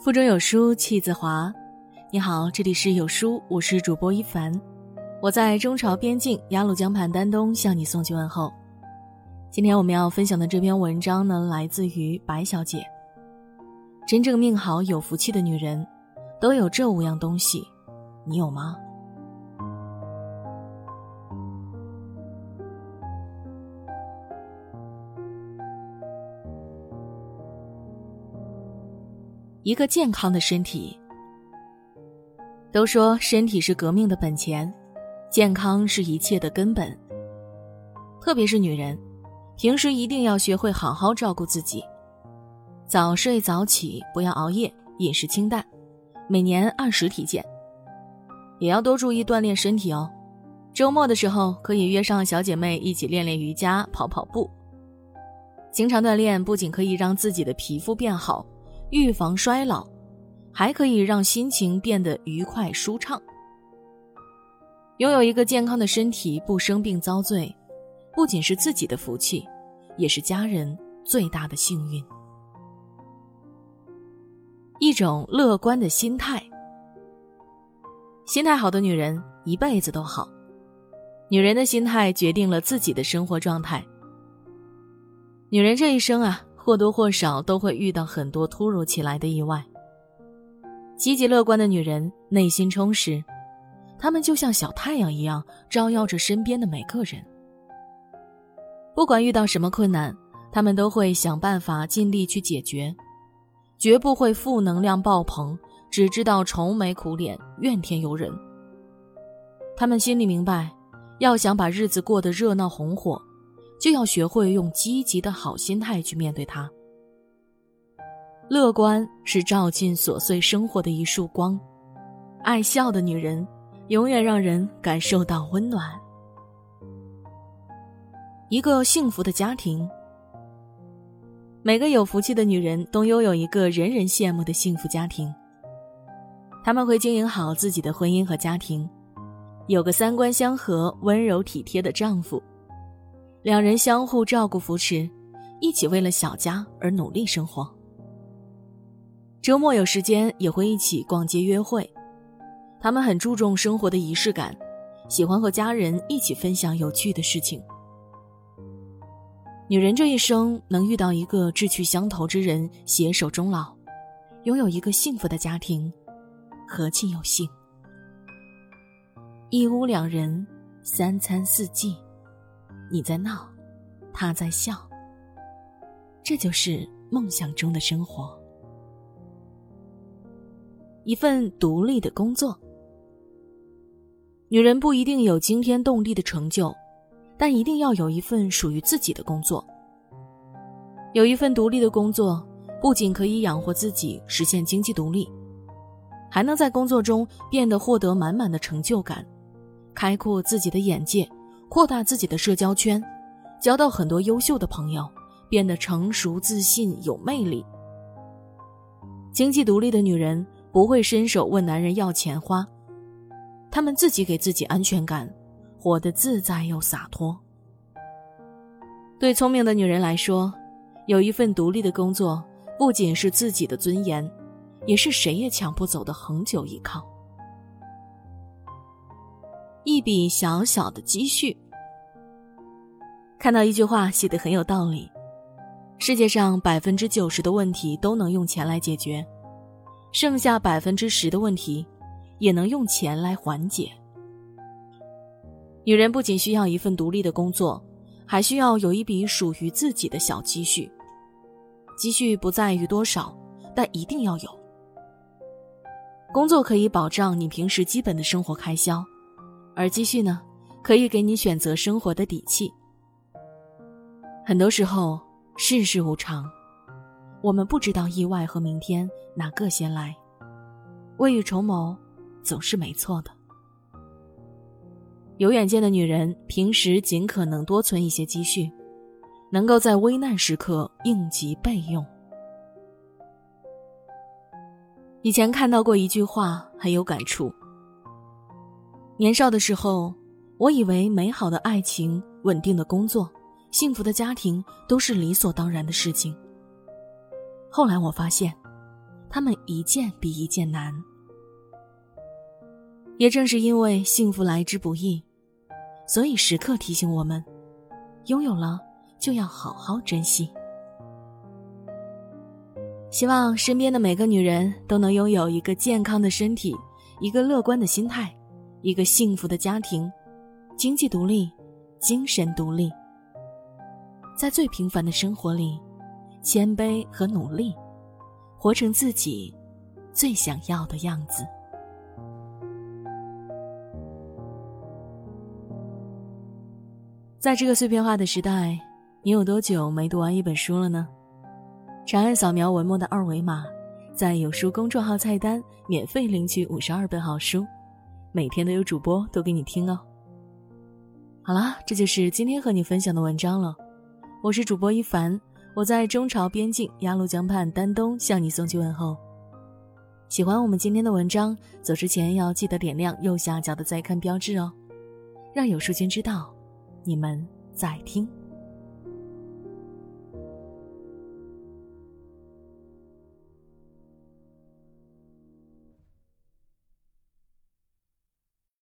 腹中有书气自华。你好，这里是有书，我是主播一凡，我在中朝边境鸭绿江畔丹东向你送去问候。今天我们要分享的这篇文章呢，来自于白小姐。真正命好、有福气的女人，都有这五样东西，你有吗？一个健康的身体。都说身体是革命的本钱，健康是一切的根本。特别是女人，平时一定要学会好好照顾自己，早睡早起，不要熬夜，饮食清淡，每年按时体检，也要多注意锻炼身体哦。周末的时候可以约上小姐妹一起练练瑜伽、跑跑步。经常锻炼不仅可以让自己的皮肤变好。预防衰老，还可以让心情变得愉快舒畅。拥有一个健康的身体，不生病遭罪，不仅是自己的福气，也是家人最大的幸运。一种乐观的心态，心态好的女人一辈子都好。女人的心态决定了自己的生活状态。女人这一生啊。或多或少都会遇到很多突如其来的意外。积极乐观的女人内心充实，她们就像小太阳一样，照耀着身边的每个人。不管遇到什么困难，她们都会想办法尽力去解决，绝不会负能量爆棚，只知道愁眉苦脸、怨天尤人。她们心里明白，要想把日子过得热闹红火。就要学会用积极的好心态去面对它。乐观是照进琐碎生活的一束光，爱笑的女人永远让人感受到温暖。一个幸福的家庭，每个有福气的女人都拥有一个人人羡慕的幸福家庭。他们会经营好自己的婚姻和家庭，有个三观相合、温柔体贴的丈夫。两人相互照顾扶持，一起为了小家而努力生活。周末有时间也会一起逛街约会，他们很注重生活的仪式感，喜欢和家人一起分享有趣的事情。女人这一生能遇到一个志趣相投之人，携手终老，拥有一个幸福的家庭，何其有幸！一屋两人，三餐四季。你在闹，他在笑。这就是梦想中的生活。一份独立的工作。女人不一定有惊天动地的成就，但一定要有一份属于自己的工作。有一份独立的工作，不仅可以养活自己，实现经济独立，还能在工作中变得获得满满的成就感，开阔自己的眼界。扩大自己的社交圈，交到很多优秀的朋友，变得成熟、自信、有魅力。经济独立的女人不会伸手问男人要钱花，她们自己给自己安全感，活得自在又洒脱。对聪明的女人来说，有一份独立的工作，不仅是自己的尊严，也是谁也抢不走的恒久依靠。一笔小小的积蓄。看到一句话写的很有道理：世界上百分之九十的问题都能用钱来解决，剩下百分之十的问题也能用钱来缓解。女人不仅需要一份独立的工作，还需要有一笔属于自己的小积蓄。积蓄不在于多少，但一定要有。工作可以保障你平时基本的生活开销，而积蓄呢，可以给你选择生活的底气。很多时候，世事无常，我们不知道意外和明天哪个先来。未雨绸缪，总是没错的。有远见的女人，平时尽可能多存一些积蓄，能够在危难时刻应急备用。以前看到过一句话，很有感触。年少的时候，我以为美好的爱情、稳定的工作。幸福的家庭都是理所当然的事情。后来我发现，他们一件比一件难。也正是因为幸福来之不易，所以时刻提醒我们：拥有了就要好好珍惜。希望身边的每个女人都能拥有一个健康的身体，一个乐观的心态，一个幸福的家庭，经济独立，精神独立。在最平凡的生活里，谦卑和努力，活成自己最想要的样子。在这个碎片化的时代，你有多久没读完一本书了呢？长按扫描文末的二维码，在有书公众号菜单免费领取五十二本好书，每天都有主播读给你听哦。好啦，这就是今天和你分享的文章了。我是主播一凡，我在中朝边境鸭绿江畔丹东向你送去问候。喜欢我们今天的文章，走之前要记得点亮右下角的再看标志哦，让有书君知道你们在听。